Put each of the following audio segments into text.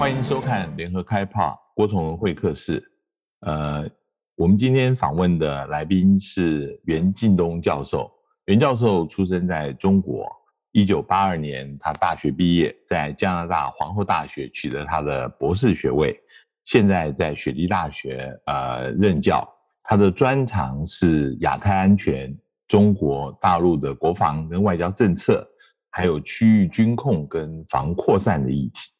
欢迎收看联合开炮郭崇文会客室。呃，我们今天访问的来宾是袁敬东教授。袁教授出生在中国，一九八二年他大学毕业，在加拿大皇后大学取得他的博士学位，现在在雪梨大学呃任教。他的专长是亚太安全、中国大陆的国防跟外交政策，还有区域军控跟防扩散的议题。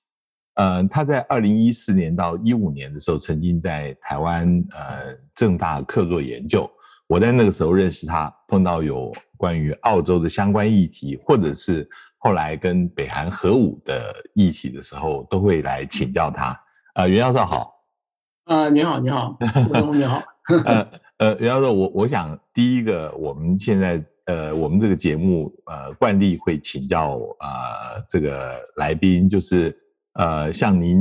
呃，他在二零一四年到一五年的时候，曾经在台湾呃正大客座研究。我在那个时候认识他，碰到有关于澳洲的相关议题，或者是后来跟北韩核武的议题的时候，都会来请教他。呃，袁教授好。啊，你好，你好，你好。呃呃，袁教授，我我想第一个，我们现在呃，我们这个节目呃，惯例会请教呃这个来宾，就是呃，像您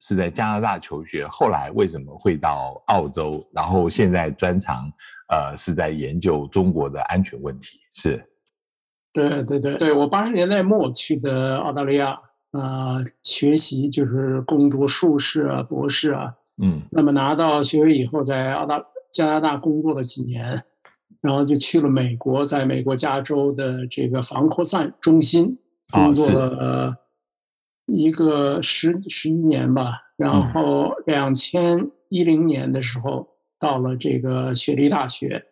是在加拿大求学，后来为什么会到澳洲，然后现在专长呃是在研究中国的安全问题？是，对对对对，我八十年代末去的澳大利亚啊，学习就是攻读硕士啊、博士啊。嗯，那么拿到学位以后，在澳大加拿大工作了几年，然后就去了美国，在美国加州的这个防扩散中心工作了一个十十一年吧。然后两千一零年的时候，到了这个雪梨大学，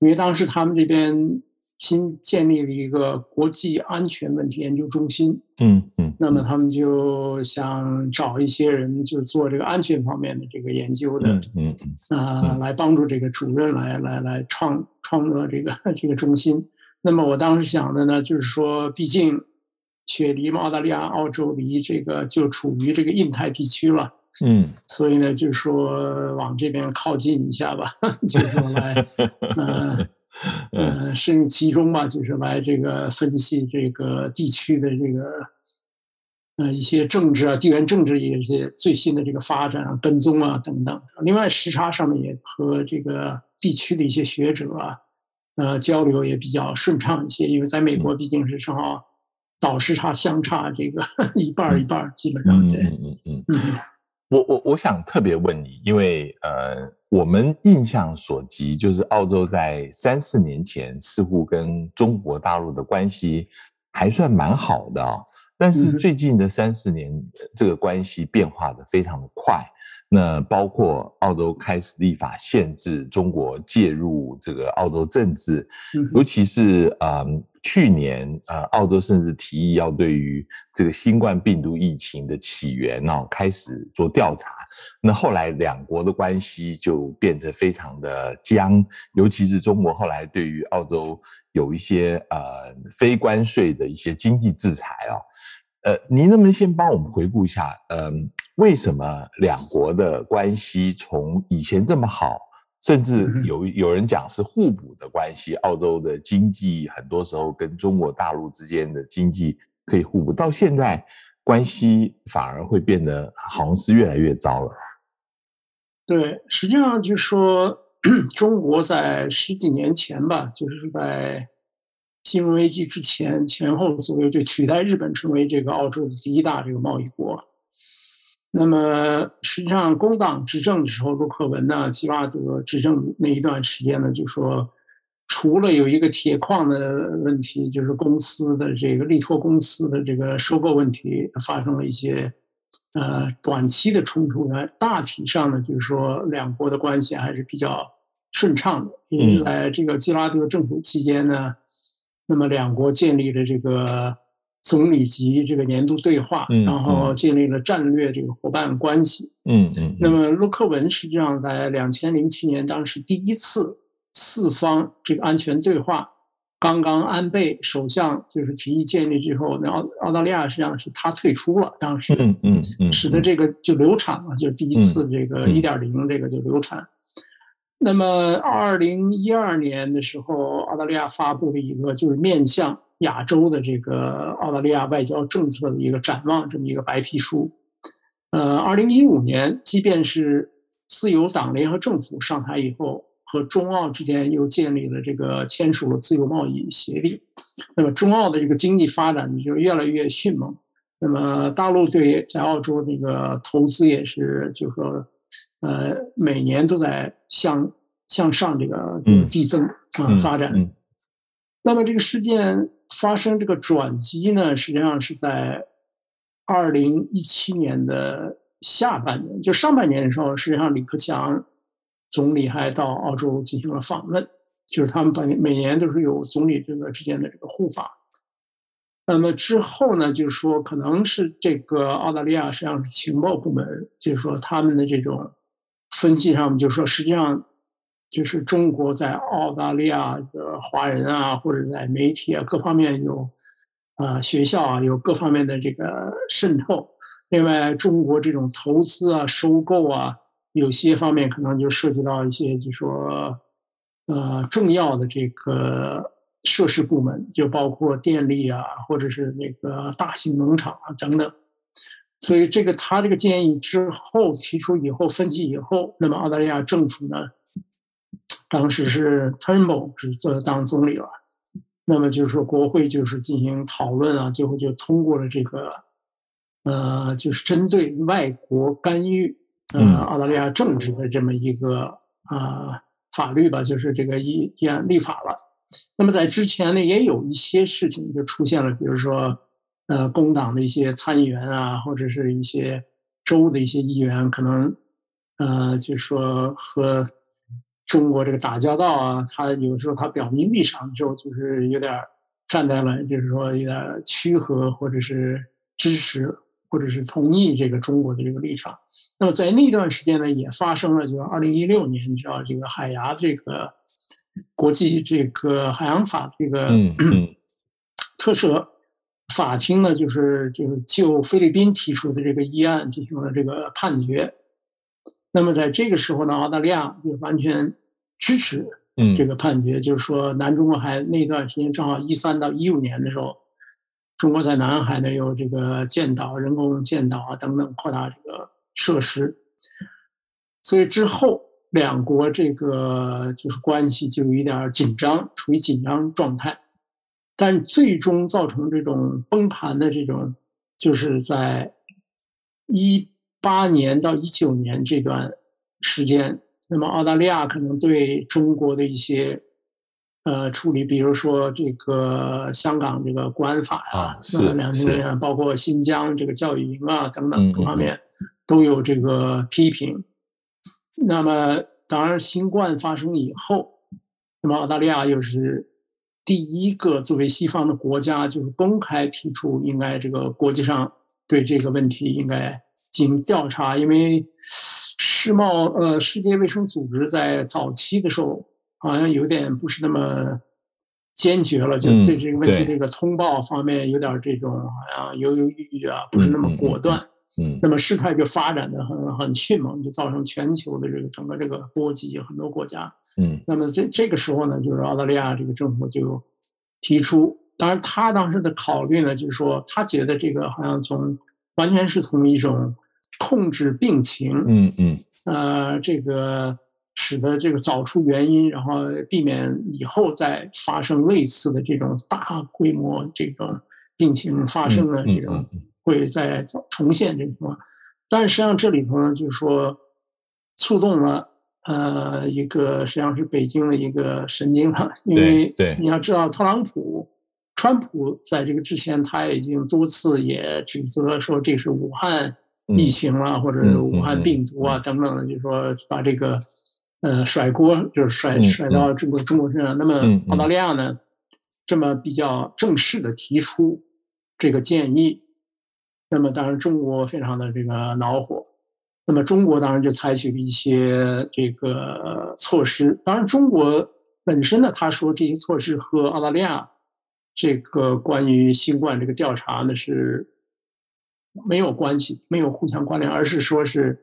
因为当时他们这边。新建立了一个国际安全问题研究中心，嗯嗯，那么他们就想找一些人，就做这个安全方面的这个研究的，嗯嗯，啊，来帮助这个主任来来来创创作这个 这个中心。那么我当时想的呢，就是说，毕竟雪梨嘛，澳大利亚、澳洲离这个就处于这个印太地区了，嗯，所以呢，就是说往这边靠近一下吧，就是说来，呃。呃，是其中吧，就是来这个分析这个地区的这个呃一些政治啊、地缘政治一些最新的这个发展啊、跟踪啊等等。另外，时差上面也和这个地区的一些学者啊，呃交流也比较顺畅一些，因为在美国毕竟是正好倒时差相差这个 一半一半，基本上对，嗯嗯嗯。我我我想特别问你，因为呃，我们印象所及，就是澳洲在三四年前似乎跟中国大陆的关系还算蛮好的啊，但是最近的三四年，这个关系变化的非常的快。那包括澳洲开始立法限制中国介入这个澳洲政治，尤其是嗯。去年，呃，澳洲甚至提议要对于这个新冠病毒疫情的起源哦开始做调查。那后来两国的关系就变得非常的僵，尤其是中国后来对于澳洲有一些呃非关税的一些经济制裁啊。呃，您能不能先帮我们回顾一下，嗯，为什么两国的关系从以前这么好？甚至有有人讲是互补的关系，澳洲的经济很多时候跟中国大陆之间的经济可以互补，到现在关系反而会变得好像是越来越糟了。对，实际上就是说，中国在十几年前吧，就是在金融危机之前前后左右，就取代日本成为这个澳洲的第一大这个贸易国。那么实际上，工党执政的时候，陆克文呢，吉拉德执政那一段时间呢，就说除了有一个铁矿的问题，就是公司的这个力拓公司的这个收购问题发生了一些呃短期的冲突呢，大体上呢，就是说两国的关系还是比较顺畅的。因为在这个吉拉德政府期间呢，那么两国建立了这个。总理级这个年度对话，然后建立了战略这个伙伴关系。嗯嗯。那么陆克文实际上在两千零七年当时第一次四方这个安全对话，刚刚安倍首相就是提议建立之后，那澳澳大利亚实际上是他退出了，当时嗯嗯嗯，使得这个就流产了，就第一次这个一点零这个就流产。那么二零一二年的时候，澳大利亚发布了一个就是面向。亚洲的这个澳大利亚外交政策的一个展望，这么一个白皮书。呃，二零一五年，即便是自由党联合政府上台以后，和中澳之间又建立了这个签署了自由贸易协定，那么中澳的这个经济发展就越来越迅猛。那么大陆对在澳洲这个投资也是，就是说，呃，每年都在向向上这个递增啊发展。那么这个事件发生这个转机呢，实际上是在二零一七年的下半年，就上半年的时候，实际上李克强总理还到澳洲进行了访问，就是他们每每年都是有总理这个之间的这个互访。那么之后呢，就是说，可能是这个澳大利亚实际上是情报部门，就是说他们的这种分析上，就是说，实际上就是中国在澳大利亚的华人啊，或者在媒体啊各方面有啊学校啊有各方面的这个渗透。另外，中国这种投资啊、收购啊，有些方面可能就涉及到一些，就说呃重要的这个。设施部门就包括电力啊，或者是那个大型农场啊等等，所以这个他这个建议之后提出以后分析以后，那么澳大利亚政府呢，当时是 Turnbull 是做当总理了，那么就是说国会就是进行讨论啊，最后就通过了这个，呃，就是针对外国干预呃澳大利亚政治的这么一个啊法律吧，就是这个议议案立法了。那么在之前呢，也有一些事情就出现了，比如说，呃，工党的一些参议员啊，或者是一些州的一些议员，可能，呃，就是说和中国这个打交道啊，他有时候他表明立场的时候，就是有点站在了，就是说有点趋和，或者是支持，或者是同意这个中国的这个立场。那么在那段时间呢，也发生了，就是二零一六年，你知道这个海牙这个。国际这个海洋法这个嗯嗯特赦法庭呢，就是就是就菲律宾提出的这个议案进行了这个判决。那么在这个时候呢，澳大利亚就完全支持这个判决，就是说南中国海那段时间正好一三到一五年的时候，中国在南海呢有这个建岛、人工建岛啊等等扩大这个设施，所以之后。两国这个就是关系就有一点紧张，处于紧张状态，但最终造成这种崩盘的这种，就是在一八年到一九年这段时间，那么澳大利亚可能对中国的一些呃处理，比如说这个香港这个国安法啊，是两年，包括新疆这个教育营啊等等各方面都有这个批评。那么，当然，新冠发生以后，那么澳大利亚又是第一个作为西方的国家，就是公开提出应该这个国际上对这个问题应该进行调查，因为世贸呃世界卫生组织在早期的时候好像有点不是那么坚决了，就对这个问题这个通报方面有点这种好像犹犹豫豫啊，不是那么果断。嗯，那么事态就发展的很很迅猛，就造成全球的这个整个这个波及很多国家。嗯，那么这这个时候呢，就是澳大利亚这个政府就提出，当然他当时的考虑呢，就是说他觉得这个好像从完全是从一种控制病情，嗯嗯，呃，这个使得这个找出原因，然后避免以后再发生类似的这种大规模这种病情发生的这种。会再重现这种情况，但实际上这里头呢，就是说触动了呃一个实际上是北京的一个神经了，因为你要知道特朗普、川普在这个之前他已经多次也指责说这是武汉疫情啊，或者是武汉病毒啊等等的，就是说把这个呃甩锅就是甩甩到中国中国身上。那么澳大利亚呢，这么比较正式的提出这个建议。那么当然，中国非常的这个恼火。那么中国当然就采取了一些这个措施。当然，中国本身呢，他说这些措施和澳大利亚这个关于新冠这个调查呢是没有关系，没有互相关联，而是说是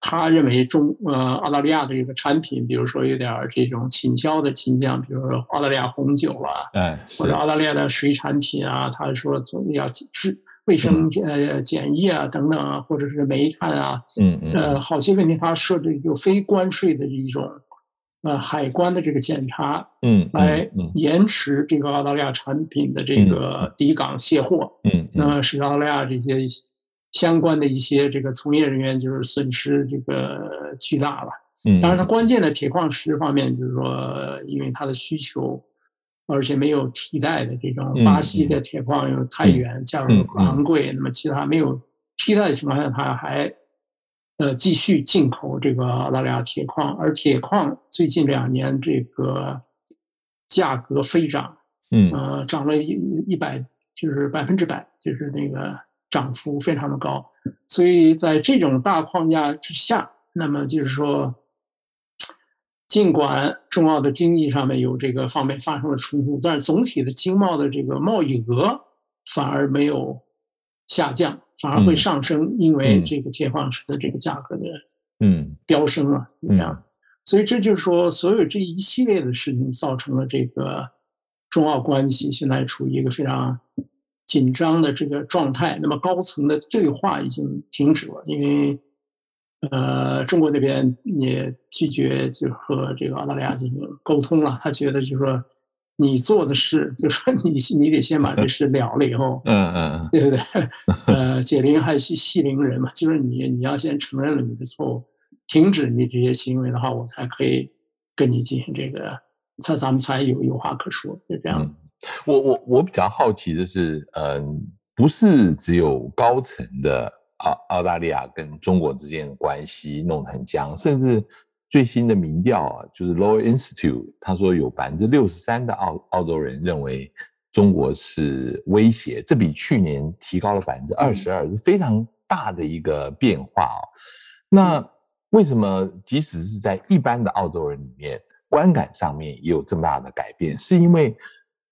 他认为中呃澳大利亚的这个产品，比如说有点这种倾销的倾向，比如说澳大利亚红酒啊，哎，或者澳大利亚的水产品啊，他说总要制。卫生呃检疫啊，等等啊，或者是煤炭啊，嗯嗯，呃，好些问题他设置有非关税的一种呃海关的这个检查，嗯，来延迟这个澳大利亚产品的这个抵港卸货，嗯，那么使澳大利亚这些相关的一些这个从业人员就是损失这个巨大了。嗯，当然，它关键的铁矿石方面，就是说，因为它的需求，而且没有替代的这种巴西的铁矿又太远，价格昂贵，那么其他没有替代的情况下，它还呃继续进口这个澳大利亚铁矿，而铁矿最近两年这个价格飞涨，嗯，呃，涨了一一百，就是百分之百，就是那个涨幅非常的高，所以在这种大框架之下，那么就是说。尽管中澳的经济上面有这个方面发生了冲突，但是总体的经贸的这个贸易额反而没有下降，反而会上升，因为这个铁矿石的这个价格的嗯飙升啊，这样，所以这就是说，所有这一系列的事情造成了这个中澳关系现在处于一个非常紧张的这个状态。那么高层的对话已经停止了，因为。呃，中国那边也拒绝就和这个澳大利亚进行沟通了。他觉得就是说，你做的事，就说你你得先把这事 了了以后，嗯嗯，对不对？呃，解铃还须系铃人嘛，就是你你要先承认了你的错误，停止你这些行为的话，我才可以跟你进行这个，才咱们才有有话可说，就这样。我我我比较好奇的是，嗯，不是只有高层的。澳澳大利亚跟中国之间的关系弄得很僵，甚至最新的民调啊，就是 Law Institute，他说有百分之六十三的澳澳洲人认为中国是威胁，这比去年提高了百分之二十二，是非常大的一个变化啊。那为什么即使是在一般的澳洲人里面，观感上面也有这么大的改变？是因为？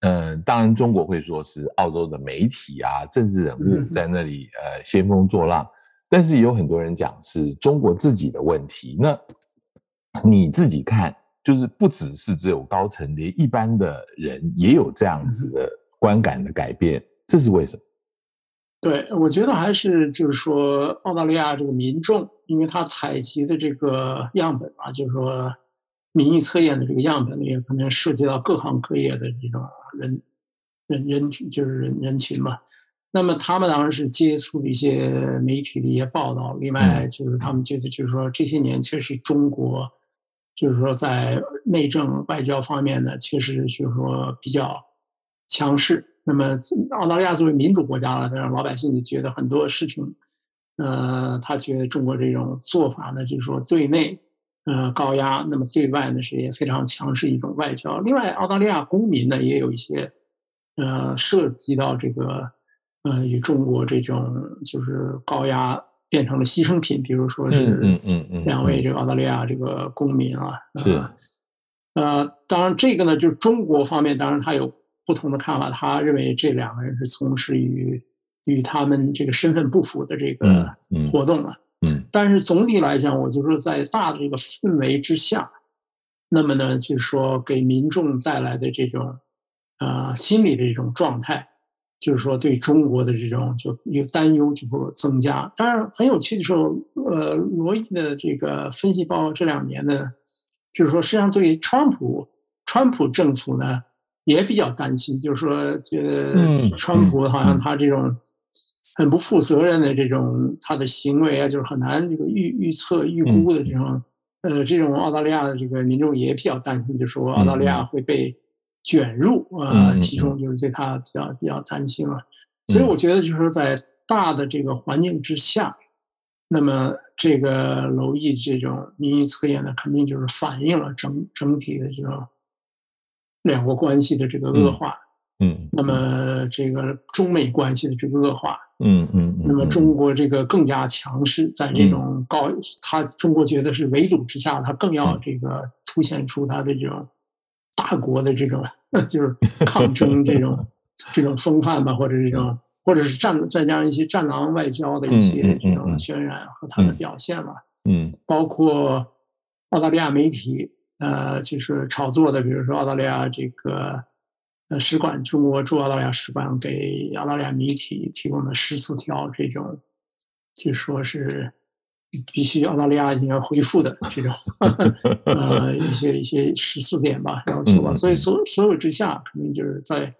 嗯，当然，中国会说是澳洲的媒体啊、政治人物在那里呃兴风作浪，但是有很多人讲是中国自己的问题。那你自己看，就是不只是只有高层，连一般的人也有这样子的观感的改变，这是为什么？对，我觉得还是就是说，澳大利亚这个民众，因为他采集的这个样本啊，就是说。民意测验的这个样本里，可能涉及到各行各业的这种人人人群，就是人人群嘛。那么他们当然是接触了一些媒体的一些报道，另外就是他们觉得，就是说这些年确实中国，就是说在内政外交方面呢，确实就是说比较强势。那么澳大利亚作为民主国家了，让老百姓就觉得很多事情，呃，他觉得中国这种做法呢，就是说对内。呃，高压，那么对外呢是也非常强势一种外交。另外，澳大利亚公民呢也有一些，呃，涉及到这个，呃，与中国这种就是高压变成了牺牲品，比如说是，嗯嗯嗯，两位这个澳大利亚这个公民啊，是，呃，当然这个呢就是中国方面，当然他有不同的看法，他认为这两个人是从事于与他们这个身份不符的这个活动了。但是总体来讲，我就说在大的这个氛围之下，那么呢，就是说给民众带来的这种，呃，心理的一种状态，就是说对中国的这种就一个担忧就会增加。当然很有趣的时候，呃，罗伊的这个分析报告这两年呢，就是说实际上对于川普，川普政府呢也比较担心，就是说觉得川普好像他这种。很不负责任的这种他的行为啊，就是很难这个预预测预估的这种，呃，这种澳大利亚的这个民众也比较担心，就说澳大利亚会被卷入啊其中，就是对他比较比较担心了。所以我觉得就是说，在大的这个环境之下，那么这个楼毅这种民意测验呢，肯定就是反映了整整体的这种两国关系的这个恶化。嗯，那么这个中美关系的这个恶化，嗯嗯，那么中国这个更加强势，在这种高，他中国觉得是围堵之下，他更要这个凸显出他的这种大国的这种 就是抗争这种 这种风范吧，或者这种或者是战再加上一些战狼外交的一些这种渲染和他的表现吧，嗯，包括澳大利亚媒体呃，就是炒作的，比如说澳大利亚这个。呃，使馆中国驻澳大利亚使馆给澳大利亚媒体提供了十四条这种，就说是必须澳大利亚一定要恢复的这种 呃一些一些十四点吧要求吧，所以所所有之下，肯定就是在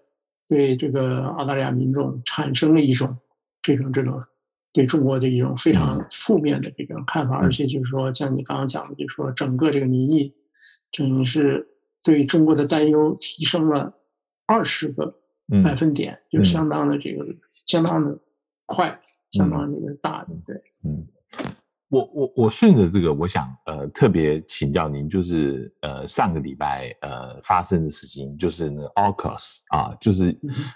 对这个澳大利亚民众产生了一种这种这种对中国的一种非常负面的这种看法，而且就是说，像你刚刚讲的，就是说整个这个民意，等于是对中国的担忧提升了二十个百分点，就相当的这个相当的快，相当这个大的，对，嗯。我我我顺着这个，我想呃特别请教您，就是呃上个礼拜呃发生的事情，就是那 AUKUS 啊，就是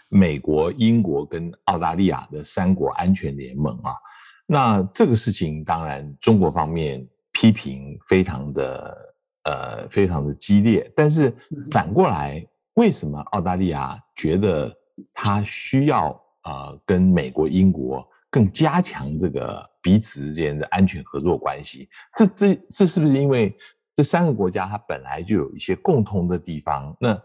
美国、英国跟澳大利亚的三国安全联盟啊。那这个事情当然中国方面批评非常的呃非常的激烈，但是反过来，为什么澳大利亚觉得他需要呃跟美国、英国？更加强这个彼此之间的安全合作关系，这这这是不是因为这三个国家它本来就有一些共通的地方？那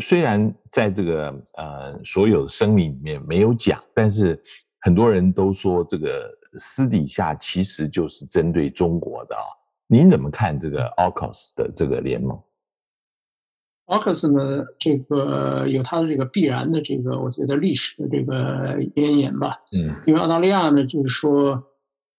虽然在这个呃所有声明里面没有讲，但是很多人都说这个私底下其实就是针对中国的啊。您怎么看这个 AUKUS 的这个联盟？？AUKUS 呢，这个有它的这个必然的这个，我觉得历史的这个渊源吧。嗯，因为澳大利亚呢，就是说，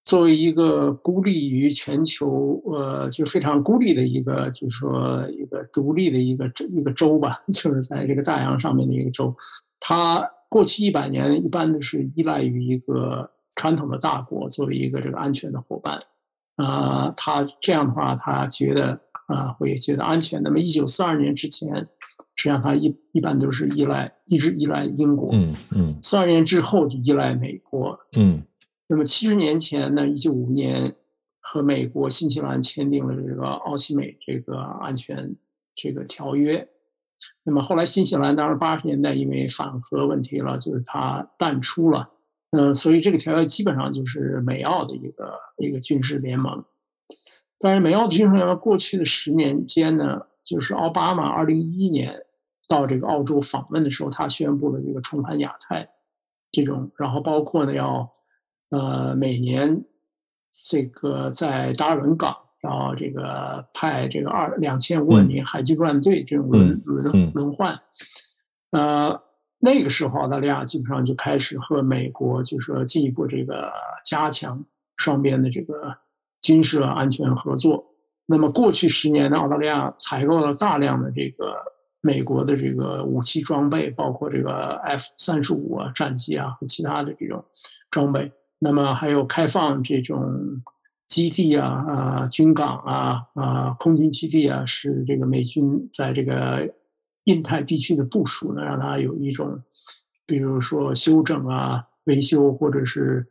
作为一个孤立于全球，呃，就非常孤立的一个，就是说一个独立的一个一个州吧，就是在这个大洋上面的一个州，它过去一百年一般都是依赖于一个传统的大国作为一个这个安全的伙伴。啊，他这样的话，他觉得。啊，会觉得安全。那么，一九四二年之前，实际上它一一般都是依赖，一直依赖英国。嗯嗯。四二年之后就依赖美国。嗯。那么七十年前呢，一九五年和美国、新西兰签订了这个奥西美这个安全这个条约。那么后来新西兰当然八十年代因为反核问题了，就是它淡出了。嗯，所以这个条约基本上就是美澳的一个一个军事联盟。但是美澳的军事联盟过去的十年间呢，就是奥巴马二零一一年到这个澳洲访问的时候，他宣布了这个重返亚太这种，然后包括呢要呃每年这个在达尔文港要这个派这个二两千五百名海军陆战队这种轮轮轮换，呃那个时候澳大利亚基本上就开始和美国就是说进一步这个加强双边的这个。军事安全合作。那么过去十年呢，澳大利亚采购了大量的这个美国的这个武器装备，包括这个 F 三十五啊战机啊和其他的这种装备。那么还有开放这种基地啊啊军港啊啊空军基地啊，是这个美军在这个印太地区的部署呢，让它有一种，比如说修整啊、维修或者是。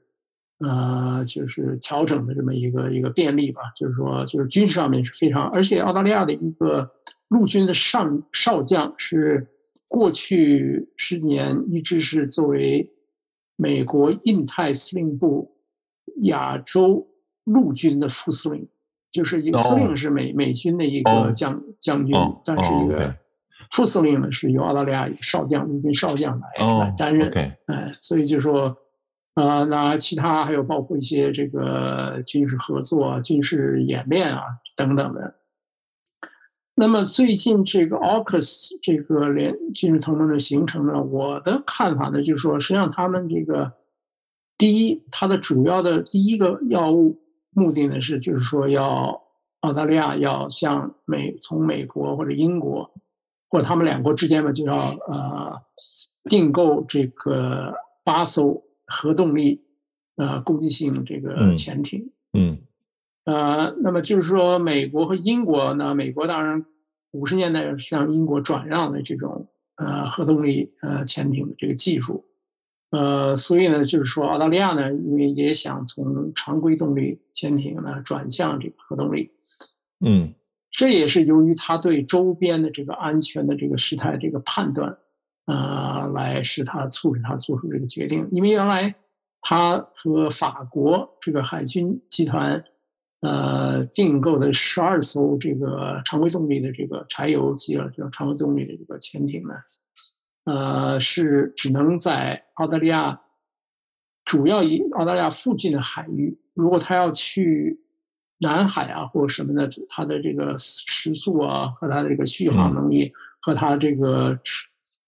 呃，就是调整的这么一个一个便利吧，就是说，就是军事上面是非常，而且澳大利亚的一个陆军的上少将是过去十年一直是作为美国印太司令部亚洲陆军的副司令，就是一个司令是美美军的一个将将军，但是一个副司令呢是由澳大利亚少将陆军少将来来担任，哎，所以就说。啊，那其他还有包括一些这个军事合作、军事演练啊等等的。那么最近这个 AUKUS 这个联军事同盟的形成呢，我的看法呢，就是说，实际上他们这个第一，它的主要的第一个要务目的呢是，就是说要澳大利亚要向美从美国或者英国或者他们两国之间呢，就要呃订购这个八艘。核动力，呃，攻击性这个潜艇，嗯，呃，那么就是说，美国和英国呢，美国当然五十年代向英国转让了这种呃核动力呃潜艇的这个技术，呃，所以呢，就是说澳大利亚呢，因为也想从常规动力潜艇呢转向这个核动力，嗯，这也是由于他对周边的这个安全的这个事态这个判断。呃，来使他促使他做出这个决定，因为原来他和法国这个海军集团呃订购的十二艘这个常规动力的这个柴油机啊，这种常规动力的这个潜艇呢，呃，是只能在澳大利亚主要以澳大利亚附近的海域，如果他要去南海啊或者什么的，它的这个时速啊和它的这个续航能力和它这个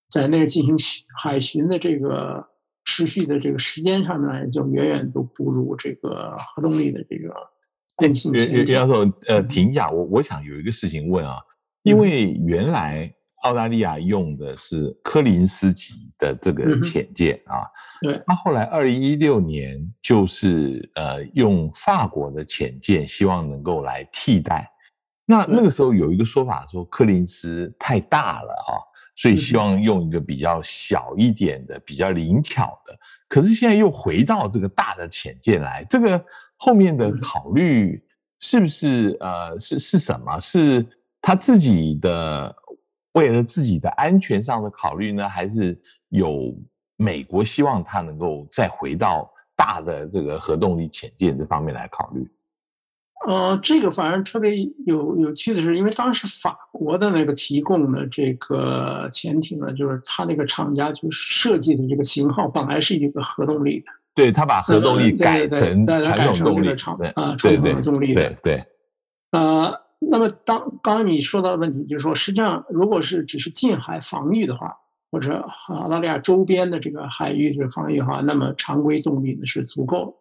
在那个进行海巡的这个持续的这个时间上面来，就远远都不如这个核动力的这个更新。袁教授，呃，停一下，我我想有一个事情问啊，因为原来。澳大利亚用的是柯林斯级的这个潜舰啊，对。那后来二零一六年就是呃用法国的潜舰，希望能够来替代。那那个时候有一个说法说柯林斯太大了哈，所以希望用一个比较小一点的、比较灵巧的。可是现在又回到这个大的潜舰来，这个后面的考虑是不是呃是是什么？是他自己的？为了自己的安全上的考虑呢，还是有美国希望他能够再回到大的这个核动力潜舰这方面来考虑？呃，这个反而特别有有趣的是，因为当时法国的那个提供的这个潜艇呢，就是它那个厂家就设计的这个型号本来是一个核动力的，对他把核动力改成传统动力啊，传统动力的，对，呃。那么，当刚刚你说到的问题，就是说，实际上，如果是只是近海防御的话，或者澳大利亚周边的这个海域这个防御的话，那么常规动力呢是足够。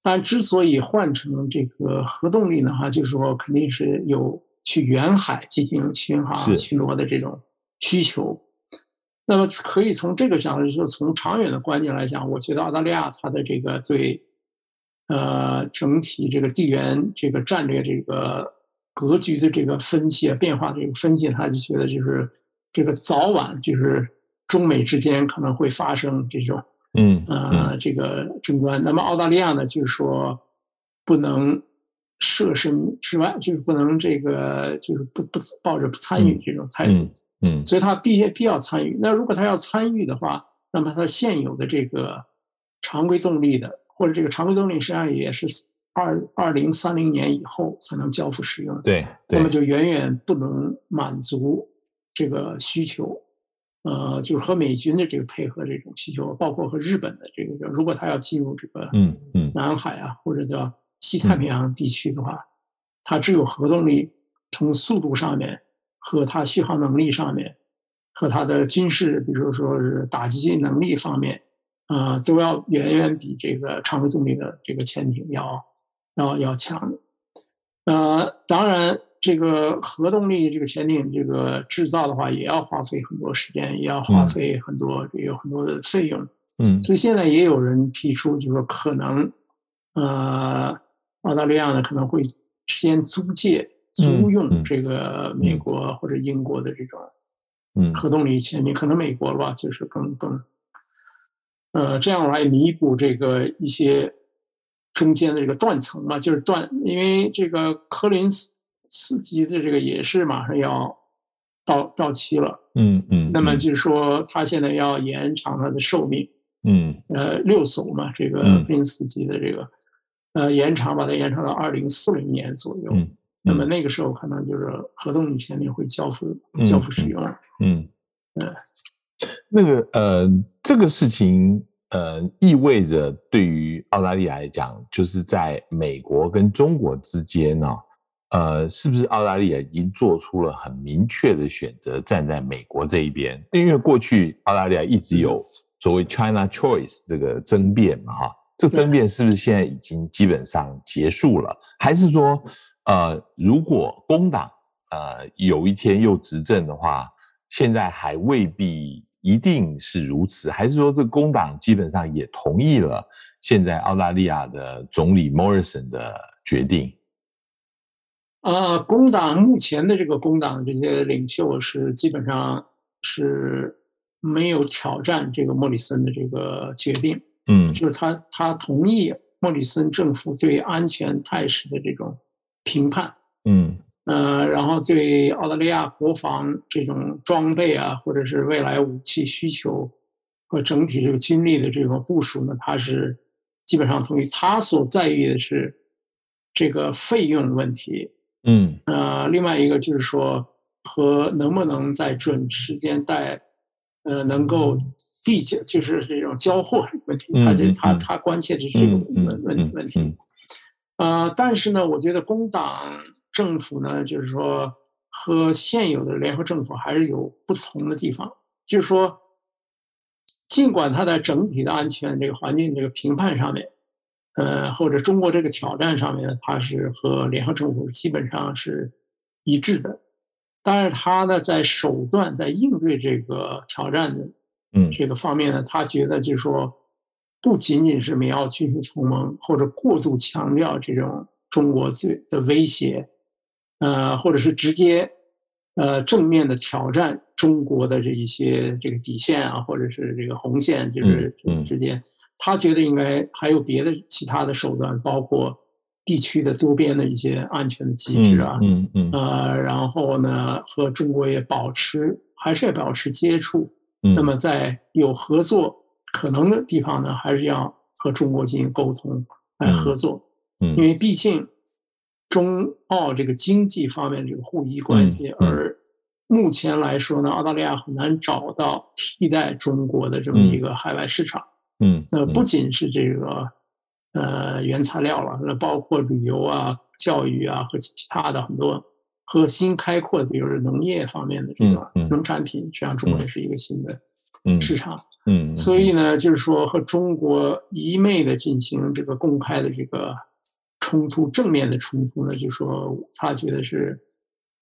但之所以换成这个核动力呢，哈，就是说肯定是有去远海进行巡航巡逻的这种需求。那么可以从这个角度说，从长远的观念来讲，我觉得澳大利亚它的这个对呃整体这个地缘这个战略这个。格局的这个分析啊，变化的这个分析，他就觉得就是这个早晚就是中美之间可能会发生这种嗯呃这个争端。那么澳大利亚呢，就是说不能设身之外，就是不能这个就是不不抱着不参与这种态度，嗯，所以他必必要参与。那如果他要参与的话，那么他现有的这个常规动力的或者这个常规动力实际上也是。二二零三零年以后才能交付使用，对，那么就远远不能满足这个需求，呃，就是和美军的这个配合这种需求，包括和日本的这个，如果他要进入这个嗯嗯南海啊或者叫西太平洋地区的话，它只有核动力从速度上面和它续航能力上面和它的军事，比如说是打击能力方面，啊，都要远远比这个常规动力的这个潜艇要。要要强，呃，当然，这个核动力这个潜艇这个制造的话，也要花费很多时间，也要花费很多，有很多的费用。嗯，所以现在也有人提出，就是说可能，呃，澳大利亚呢可能会先租借、租用这个美国或者英国的这种，嗯，核动力潜艇，可能美国吧，就是更更，呃，这样来弥补这个一些。中间的这个断层嘛，就是断，因为这个科林斯斯基的这个也是马上要到到期了，嗯嗯，那么就是说他现在要延长它的寿命，嗯，呃，六艘嘛，这个科林斯级的这个，呃，延长把它延长到二零四零年左右，嗯，那么那个时候可能就是核动力潜艇会交付交付使用，嗯，嗯，那个呃，这个事情。呃，意味着对于澳大利亚来讲，就是在美国跟中国之间呢，呃，是不是澳大利亚已经做出了很明确的选择，站在美国这一边？因为过去澳大利亚一直有所谓 China Choice 这个争辩嘛，哈，这争辩是不是现在已经基本上结束了？还是说，呃，如果工党呃有一天又执政的话，现在还未必？一定是如此，还是说这工党基本上也同意了现在澳大利亚的总理 Morrison 的决定？呃，工党目前的这个工党这些领袖是基本上是没有挑战这个莫里森的这个决定，嗯，就是他他同意莫里森政府对安全态势的这种评判，嗯。呃，然后对澳大利亚国防这种装备啊，或者是未来武器需求和整体这个军力的这种部署呢，他是基本上同意。他所在意的是这个费用问题，嗯，呃，另外一个就是说和能不能在准时间带，呃，能够递交，就是这种交货问题。他这他他关切的是这个问问问题。呃，但是呢，我觉得工党政府呢，就是说和现有的联合政府还是有不同的地方，就是说，尽管它在整体的安全这个环境这个评判上面，呃，或者中国这个挑战上面，它是和联合政府基本上是一致的，但是它呢，在手段在应对这个挑战的嗯这个方面呢，他觉得就是说。不仅仅是美澳军事同盟，或者过度强调这种中国最的威胁，呃，或者是直接呃正面的挑战中国的这一些这个底线啊，或者是这个红线，就是之间，他觉得应该还有别的其他的手段，包括地区的多边的一些安全的机制啊，嗯嗯，呃，然后呢，和中国也保持还是要保持接触，那么在有合作。可能的地方呢，还是要和中国进行沟通来合作，嗯，因为毕竟中澳这个经济方面这个互依关系，而目前来说呢，澳大利亚很难找到替代中国的这么一个海外市场，嗯，那不仅是这个呃原材料了，那包括旅游啊、教育啊和其他的很多和新开阔的，比如农业方面的这个农产品，实际上中国也是一个新的。市场，嗯，所以呢，就是说和中国一昧的进行这个公开的这个冲突，正面的冲突呢，就说他觉得是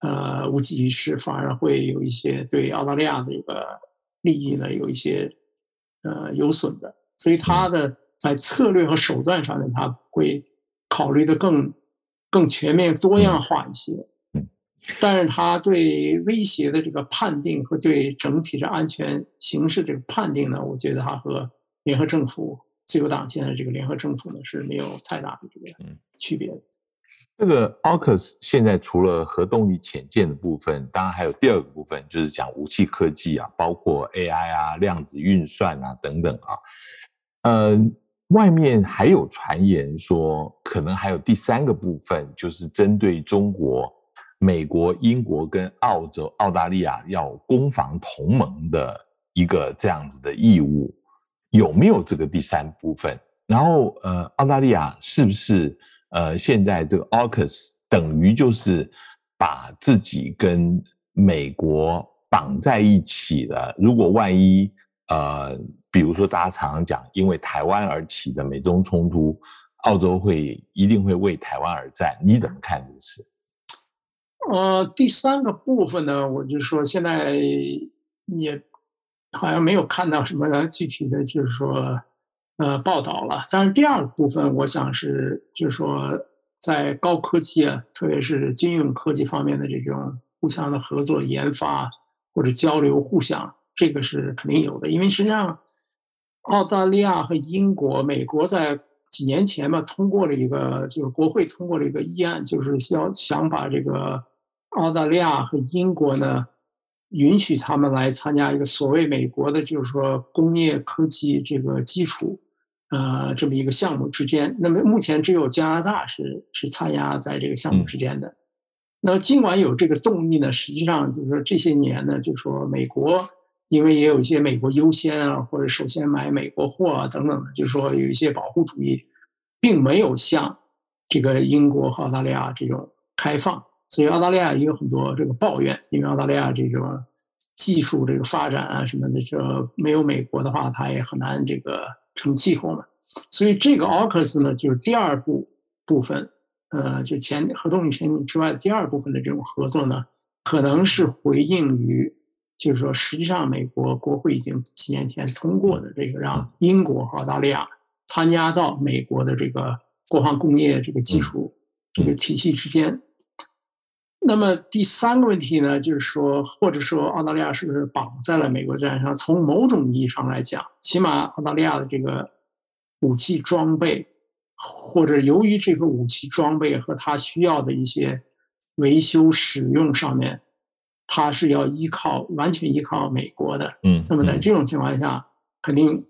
呃无济于事，反而会有一些对澳大利亚的这个利益呢有一些呃有损的，所以他的在策略和手段上面，他会考虑的更更全面、多样化一些。但是他对威胁的这个判定和对整体的安全形势这个判定呢，我觉得他和联合政府、自由党现在这个联合政府呢是没有太大的这个区别的。这个 AUKUS 现在除了核动力潜舰的部分，当然还有第二个部分，就是讲武器科技啊，包括 AI 啊、量子运算啊等等啊。呃，外面还有传言说，可能还有第三个部分，就是针对中国。美国、英国跟澳洲、澳大利亚要攻防同盟的一个这样子的义务，有没有这个第三部分？然后，呃，澳大利亚是不是呃，现在这个 AUKUS 等于就是把自己跟美国绑在一起了？如果万一呃，比如说大家常常讲因为台湾而起的美中冲突，澳洲会一定会为台湾而战？你怎么看这个事？呃，第三个部分呢，我就说现在也好像没有看到什么具体的就是说呃报道了。但是第二个部分，我想是就是说在高科技啊，特别是军用科技方面的这种互相的合作研发或者交流互相，这个是肯定有的。因为实际上澳大利亚和英国、美国在几年前吧通过了一个，就是国会通过了一个议案，就是要想把这个。澳大利亚和英国呢，允许他们来参加一个所谓美国的，就是说工业科技这个基础，呃，这么一个项目之间。那么目前只有加拿大是是参加在这个项目之间的。那么尽管有这个动力呢，实际上就是说这些年呢，就是说美国因为也有一些美国优先啊，或者首先买美国货啊等等的，就是说有一些保护主义，并没有像这个英国和澳大利亚这种开放。所以澳大利亚也有很多这个抱怨，因为澳大利亚这个技术这个发展啊什么的，这没有美国的话，它也很难这个成气候嘛。所以这个 AUKUS 呢，就是第二部部分，呃，就前合同签订之外的第二部分的这种合作呢，可能是回应于，就是说，实际上美国国会已经几年前通过的这个，让英国和澳大利亚参加到美国的这个国防工业这个技术这个体系之间。那么第三个问题呢，就是说，或者说澳大利亚是不是绑在了美国战上？从某种意义上来讲，起码澳大利亚的这个武器装备，或者由于这个武器装备和它需要的一些维修使用上面，它是要依靠完全依靠美国的。嗯。那么在这种情况下，肯定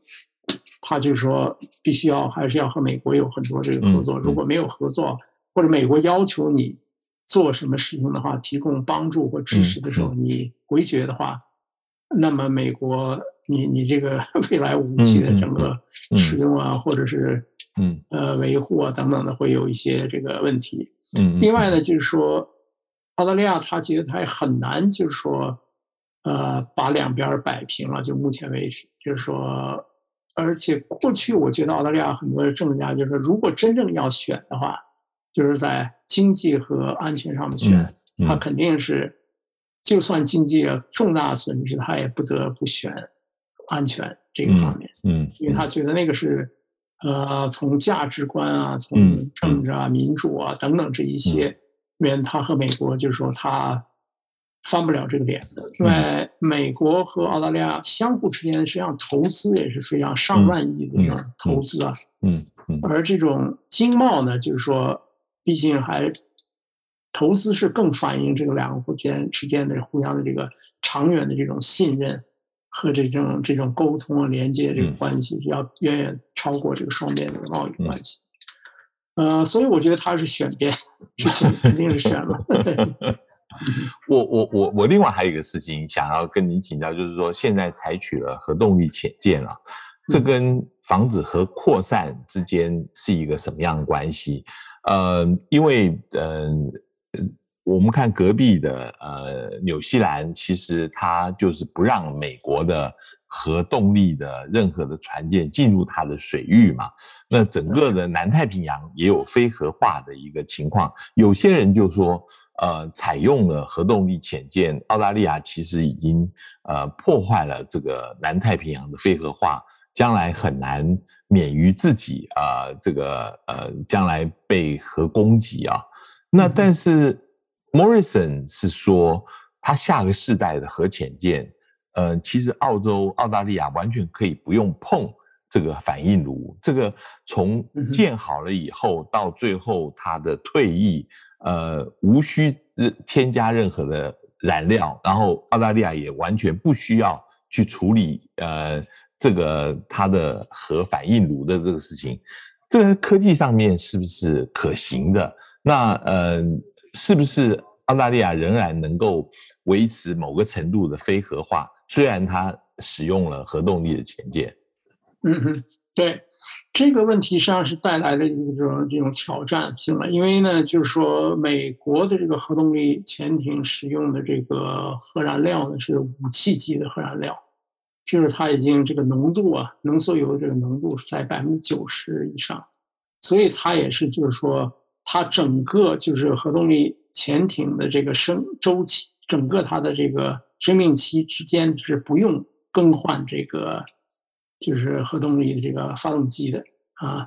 他就是说，必须要还是要和美国有很多这个合作。如果没有合作，或者美国要求你。做什么事情的话，提供帮助或支持的时候，你回绝的话，那么美国，你你这个 未来武器的整个使用啊，或者是嗯。呃维护啊等等的会有一些这个问题。嗯，另外呢，就是说澳大利亚他觉得他也很难，就是说呃把两边摆平了，就目前为止，就是说，而且过去我觉得澳大利亚很多政治家就是说，如果真正要选的话，就是在经济和安全上面选，嗯他肯定是就算经济有重大损失，他也不得不选安全这个方面。嗯，因为他觉得那个是，呃，从价值观啊，从嗯政治啊、民主啊等等这一些面，他和美国就是说他翻不了这个脸的。因为美国和澳大利亚相互之间实际上投资也是非常上万亿的这种投资啊，嗯嗯。而这种经贸呢，就是说，毕竟还投资是更反映这个两个国间之间的互相的这个长远的这种信任和这种这种沟通啊、连接这个嗯关系，要远远超过这个双边的贸易关系。呃，所以我觉得他是选边，是选，肯定是选了。我我我我另外还有一个事情想要跟您请教，就是说现在采取了核动力潜舰了，这跟防止核扩散之间是一个什么样的关系？呃，因为呃，我们看隔壁的呃纽西兰，其实它就是不让美国的核动力的任何的船舰进入它的水域嘛。那整个的南太平洋也有非核化的一个情况，有些人就说。呃，采用了核动力潜舰，澳大利亚其实已经呃破坏了这个南太平洋的非核化，将来很难免于自己啊、呃、这个呃将来被核攻击啊。那但是 Morrison 是说，他下个世代的核潜舰，呃，其实澳洲、澳大利亚完全可以不用碰这个反应炉，这个从建好了以后到最后它的退役。呃，无需添加任何的燃料，然后澳大利亚也完全不需要去处理呃这个它的核反应炉的这个事情。这个科技上面是不是可行的？那呃，是不是澳大利亚仍然能够维持某个程度的非核化？虽然它使用了核动力的潜舰。嗯哼。对这个问题，实际上是带来了一种这种挑战性了。因为呢，就是说，美国的这个核动力潜艇使用的这个核燃料呢，是武器级的核燃料，就是它已经这个浓度啊，浓缩铀的这个浓度是在百分之九十以上，所以它也是就是说，它整个就是核动力潜艇的这个生周期，整个它的这个生命期之间是不用更换这个。就是核动力的这个发动机的啊，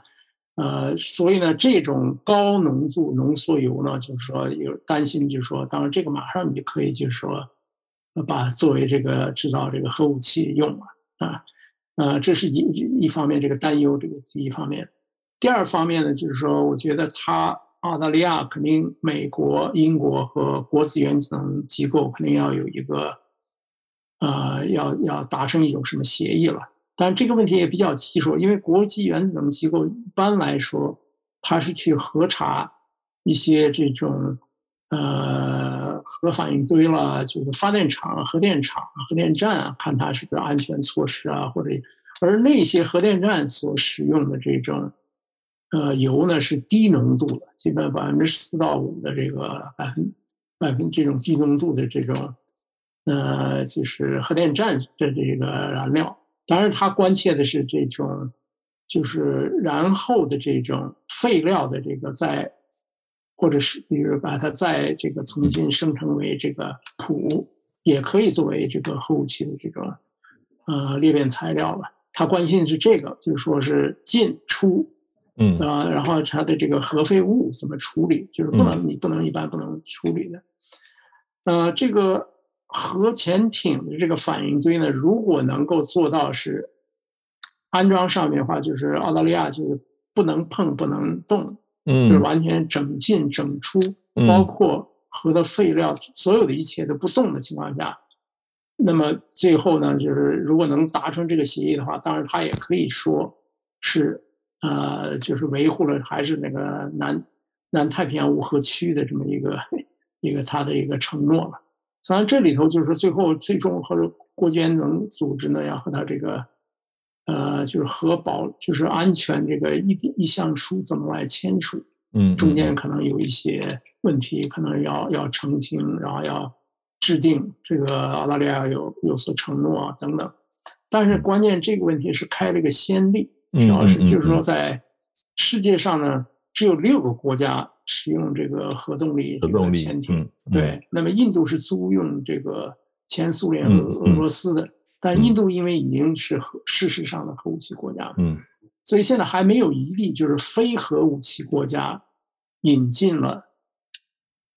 呃，所以呢，这种高浓度浓缩铀呢，就是说有担心，就是说，当然这个马上你就可以就是说，把作为这个制造这个核武器用了啊，呃，这是一一方面这个担忧，这个第一方面。第二方面呢，就是说，我觉得它澳大利亚肯定美国、英国和国际原子能机构肯定要有一个，呃，要要达成一种什么协议了。但这个问题也比较棘手，因为国际原子能机构一般来说，它是去核查一些这种呃核反应堆了，就是发电厂、核电厂、核电站啊，看它是不是安全措施啊，或者而那些核电站所使用的这种呃油呢是低浓度的，基本百分之四到五的这个百分百分这种低浓度的这种呃就是核电站的这个燃料。当然，他关切的是这种，就是然后的这种废料的这个在，或者是比如把它再这个重新生成为这个钚，也可以作为这个核武器的这个呃裂变材料吧。他关心的是这个，就是说是进出，嗯啊、呃，然后它的这个核废物怎么处理，就是不能你不能一般不能处理的，呃，这个。核潜艇的这个反应堆呢，如果能够做到是安装上面的话，就是澳大利亚就是不能碰、不能动，嗯，就是完全整进整出，包括核的废料，所有的一切都不动的情况下，那么最后呢，就是如果能达成这个协议的话，当然他也可以说是呃，就是维护了还是那个南南太平洋无核区的这么一个一个他的一个承诺了。当然，这里头就是说，最后最终和国际能组织呢，要和他这个呃，就是核保，就是安全这个意意向书怎么来签署？嗯，中间可能有一些问题，可能要要澄清，然后要制定这个澳大利亚有有所承诺啊等等。但是关键这个问题是开了一个先例，主要是就是说在世界上呢，只有六个国家使用这个核动力核潜艇。对，那么印度是租用这个前苏联俄俄罗斯的。但印度因为已经是核事实上的核武器国家，嗯，所以现在还没有一例就是非核武器国家引进了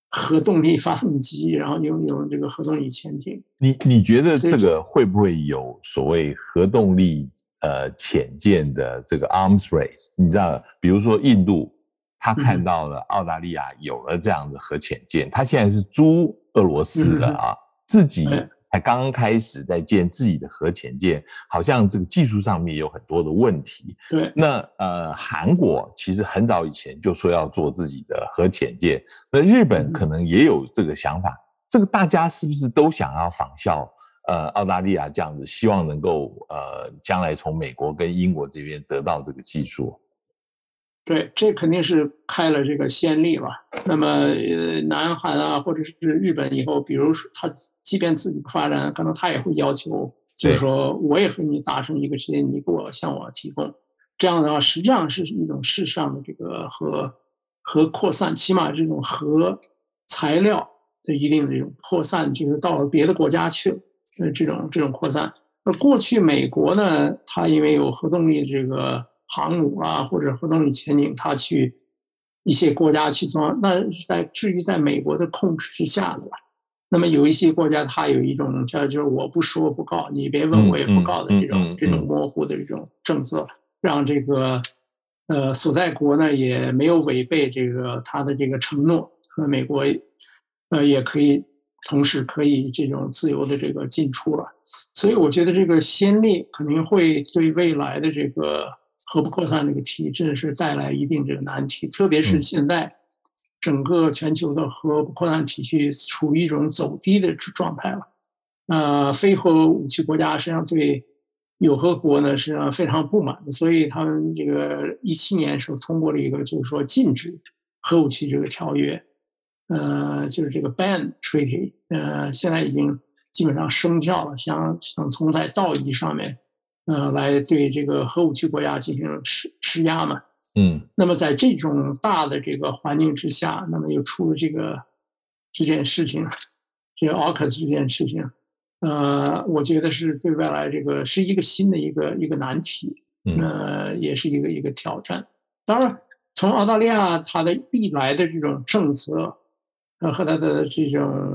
核动力发动机，然后拥有这个核动力潜艇。你你觉得这个会不会有所谓核动力呃潜舰的这个 arms race？你知道，比如说印度，他看到了澳大利亚有了这样的核潜舰，他现在是租俄罗斯的啊，自己。才刚刚开始在建自己的核潜舰，好像这个技术上面有很多的问题。对，那呃，韩国其实很早以前就说要做自己的核潜舰，那日本可能也有这个想法。这个大家是不是都想要仿效呃澳大利亚这样子，希望能够呃将来从美国跟英国这边得到这个技术？对，这肯定是开了这个先例了。那么，呃，南韩啊，或者是日本以后，比如说他即便自己不发展，可能他也会要求，就是说，我也和你达成一个协议，你给我向我提供。这样的话，实际上是一种世上的这个和和扩散，起码这种核材料的一定的这种扩散，就是到了别的国家去了。呃，这种这种扩散。那过去美国呢，它因为有核动力这个。航母啊，或者核动力潜艇，它去一些国家去装，那在至于在美国的控制之下的吧。那么有一些国家，它有一种叫就是我不说不告，你别问我也不告的这种这种模糊的这种政策，让这个呃所在国呢也没有违背这个他的这个承诺，和美国呃也可以同时可以这种自由的这个进出了。所以我觉得这个先例肯定会对未来的这个。核不扩散这个题真的是带来一定这个难题，特别是现在整个全球的核不扩散体系处于一种走低的状态了。呃，非核武器国家实际上对有核国呢实际上非常不满，所以他们这个一七年时候通过了一个就是说禁止核武器这个条约，呃，就是这个 ban treaty，呃，现在已经基本上生效了，想想从在道义上面。呃，来对这个核武器国家进行施施压嘛？嗯，那么在这种大的这个环境之下，那么又出了这个这件事情，这个 AUKUS 这件事情，呃，我觉得是对未来这个是一个新的一个一个难题，呃，也是一个一个挑战。当然，从澳大利亚它的历来的这种政策，呃，和它的这种。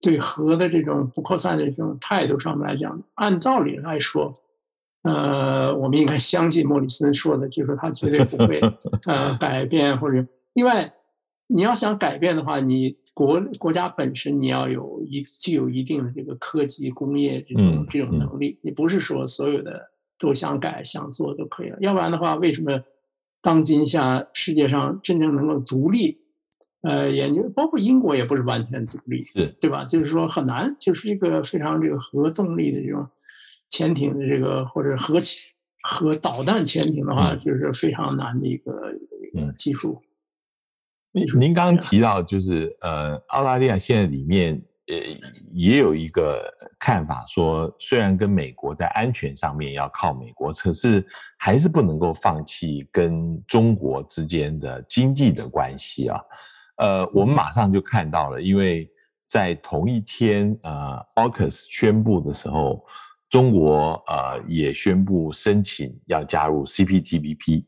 对核的这种不扩散的这种态度上面来讲，按道理来说，呃，我们应该相信莫里森说的，就是他绝对不会 呃改变或者。另外，你要想改变的话，你国国家本身你要有一具有一定的这个科技工业这种这种能力，你不是说所有的都想改想做都可以了。要不然的话，为什么当今下世界上真正能够独立？呃，研究包括英国也不是完全独立，是对吧？就是说很难，就是一个非常这个核动力的这种潜艇的这个或者核潜核导弹潜艇的话，就是非常难的一个一个技术。您您刚刚提到，就是呃，澳大利亚现在里面呃也有一个看法，说虽然跟美国在安全上面要靠美国，可是还是不能够放弃跟中国之间的经济的关系啊。呃，我们马上就看到了，因为在同一天，呃，AUKUS 宣布的时候，中国呃也宣布申请要加入 CPTPP。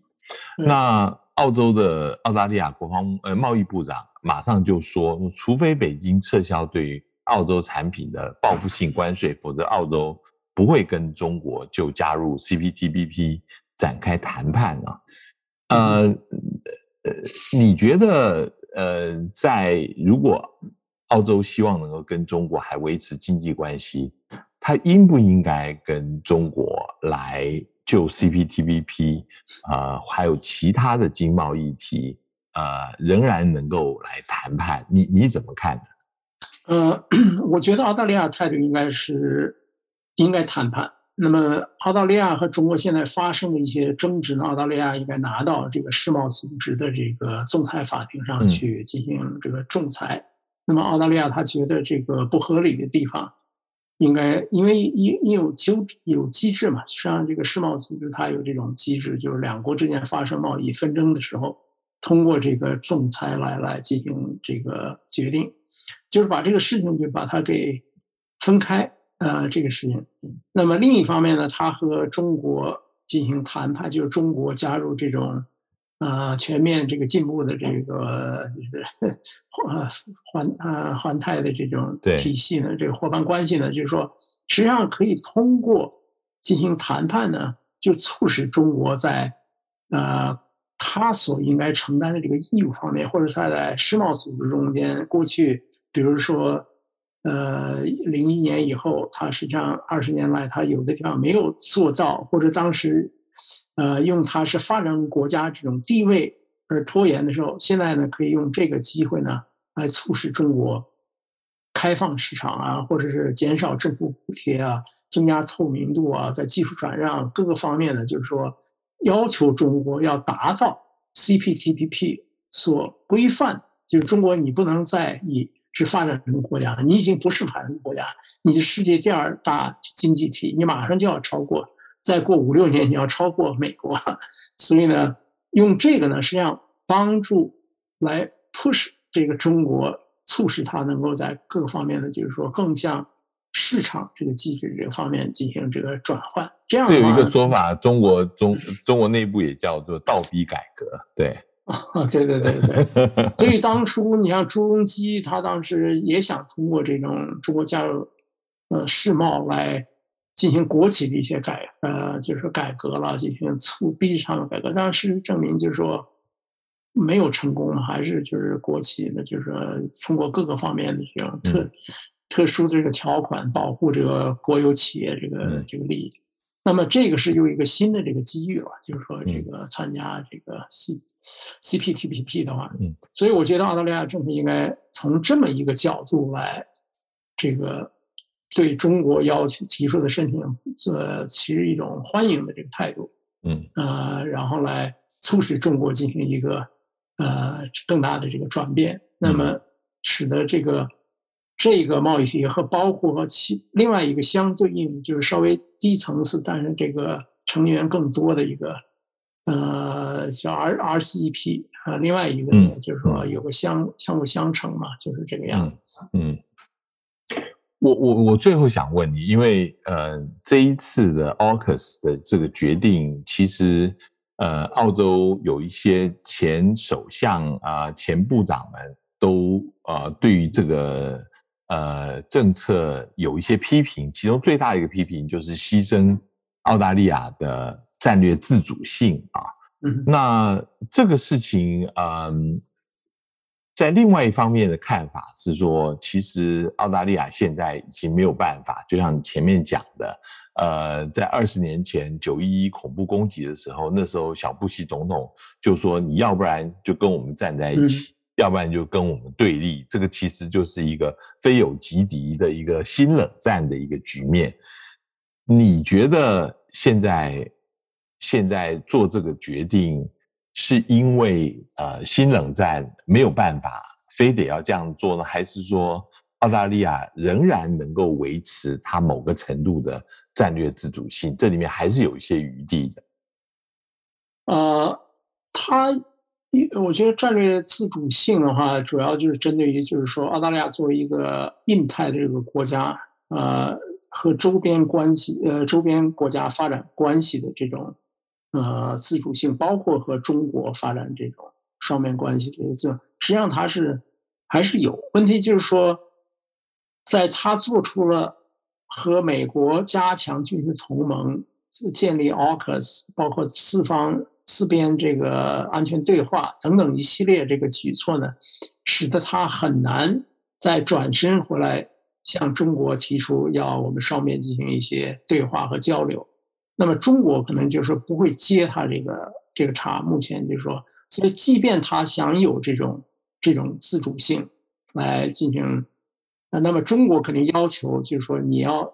那澳洲的澳大利亚国防呃贸易部长马上就说，除非北京撤销对澳洲产品的报复性关税，否则澳洲不会跟中国就加入 CPTPP 展开谈判啊。呃呃，你觉得？呃，在如果澳洲希望能够跟中国还维持经济关系，它应不应该跟中国来就 CPTPP 啊，还有其他的经贸议题啊，仍然能够来谈判？你你怎么看呢？呃，我觉得澳大利亚态度应该是应该谈判，那么澳大利亚和中国现在发生的一些争执呢，澳大利亚应该拿到这个世贸组织的这个仲裁法庭上去进行这个仲裁。那么澳大利亚他觉得这个不合理的地方，应该因为因因有纠有机制嘛，实际上这个世贸组织它有这种机制，就是两国之间发生贸易纷争的时候，通过这个仲裁来来进行这个决定，就是把这个事情就把它给分开。呃，这个事情。那么另一方面呢，他和中国进行谈判，就是中国加入这种呃全面这个进步的这个就是 环环呃环太的这种体系呢，这个伙伴关系呢，就是说实际上可以通过进行谈判呢，就促使中国在呃他所应该承担的这个义务方面，或者他在世贸组织中间过去，比如说。呃，零一年以后，他实际上二十年来，他有的地方没有做到，或者当时，呃，用他是发展国家这种地位而拖延的时候，现在呢，可以用这个机会呢，来促使中国开放市场啊，或者是减少政府补贴啊，增加透明度啊，在技术转让各个方面呢，就是说，要求中国要达到 CPTPP 所规范，就是中国你不能再以。是发展中国家，你已经不是发展中国家，你是世界第二大经济体，你马上就要超过，再过五六年你要超过美国，所以呢，用这个呢，实际上帮助来 push 这个中国，促使它能够在各个方面呢，就是说更向市场这个机制这个方面进行这个转换。这样有一个说法，中国中中国内部也叫做倒逼改革，对。啊，对对对对，所以 当初你像朱镕基，他当时也想通过这种中国加入呃世贸来进行国企的一些改呃，就是改革了，进行促逼上的改革，但是证明就是说没有成功，还是就是国企的，就是说通过各个方面的这种特特殊的这个条款保护这个国有企业这个这个利益。那么这个是又一个新的这个机遇了，就是说这个参加这个 C CPTPP 的话，嗯，所以我觉得澳大利亚政府应该从这么一个角度来，这个对中国要求提出的申请，呃，其实一种欢迎的这个态度，嗯，呃，然后来促使中国进行一个呃更大的这个转变，那么使得这个。这个贸易协议和包括其另外一个相对应就是稍微低层次，但是这个成员更多的一个，呃，叫 R RCEP 啊，另外一个呢就是说有个相相辅相成嘛，就是这个样子。嗯，我我我最后想问你，因为呃这一次的 AUKUS 的这个决定，其实呃澳洲有一些前首相啊、前部长们都呃对于这个。呃，政策有一些批评，其中最大的一个批评就是牺牲澳大利亚的战略自主性啊。嗯，那这个事情，嗯，在另外一方面的看法是说，其实澳大利亚现在已经没有办法，就像你前面讲的，呃，在二十年前九一一恐怖攻击的时候，那时候小布希总统就说，你要不然就跟我们站在一起。要不然就跟我们对立，这个其实就是一个非友即敌的一个新冷战的一个局面。你觉得现在现在做这个决定，是因为呃新冷战没有办法，非得要这样做呢？还是说澳大利亚仍然能够维持它某个程度的战略自主性？这里面还是有一些余地的。呃，它。一，我觉得战略自主性的话，主要就是针对于，就是说，澳大利亚作为一个印太的这个国家，呃，和周边关系，呃，周边国家发展关系的这种，呃，自主性，包括和中国发展这种双边关系，这个实际上它是还是有问题，就是说，在他做出了和美国加强军事同盟、建立 AUKUS，包括四方。四边这个安全对话等等一系列这个举措呢，使得他很难再转身回来向中国提出要我们双边进行一些对话和交流。那么中国可能就是不会接他这个这个茬。目前就是说，所以即便他想有这种这种自主性来进行，那么中国肯定要求就是说你要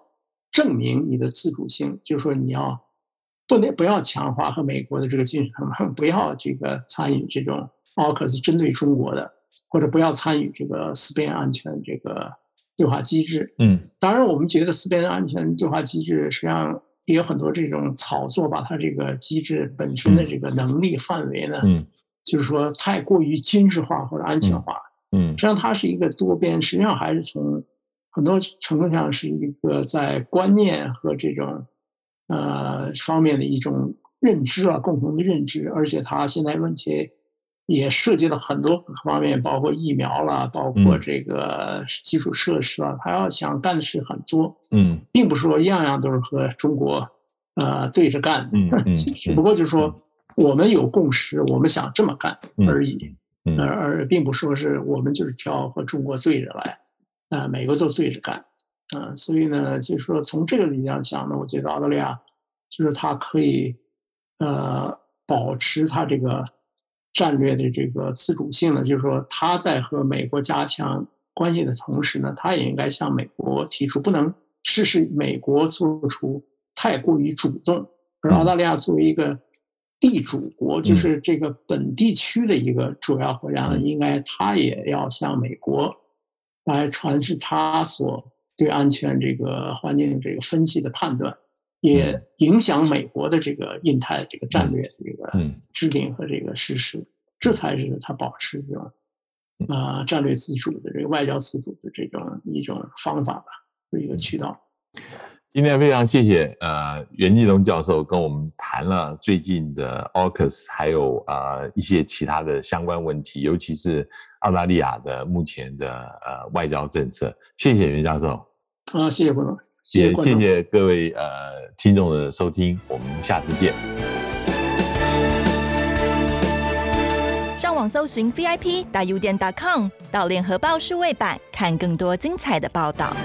证明你的自主性，就是说你要不能不要强化和美国的这个军事同盟，不要这个参与这种奥克斯针对中国的，或者不要参与这个四边安全这个对话机制。嗯，当然，我们觉得四边安全对话机制实际上也有很多这种炒作，把它这个机制本身的这个能力范围呢，嗯就是说太过于军事化或者安全化。嗯实际上，它是一个多边，实际上还是从很多程度上是一个在观念和这种呃方面的一种认知啊，共同的认知。而且，它现在问题也涉及了很多方面，包括疫苗啦，包括嗯这个基础设施啊，它要想干的事很多，嗯并不是说样样都是和中国呃对着干的。嗯嗯 只不过就是说，我们有共识，我们想这么干嗯而已。嗯而而并不说是我们就是挑和中国对着来，啊、美国都对着干，啊、所以呢，就是说从这个理念讲呢，我觉得澳大利亚就是它可以呃保持它这个战略的这个自主性呢，就是说它在和美国加强关系的同时呢，它也应该向美国提出，不能事事美国做出太过于主动，而澳大利亚作为一个地主国，就是这个本地区的一个主要国家呢，应该它也要向美国来传示它所对安全这个环境这个分析的判断，也影响美国的这个印太这个战略的这个嗯。制定和这个实施，这才是它保持这种啊、战略自主的这个外交自主的这种一种方法吧，是一个渠道。今天非常谢谢呃袁继龙教授跟我们谈了最近的 AUKUS，还有呃一些其他的相关问题，尤其是澳大利亚的目前的呃外交政策。谢谢袁教授，啊，谢谢观众，也谢谢各位呃听众的收听，我们下次见。上网搜寻 VIP 大 U 店 .com，到联合报数位版看更多精彩的报道。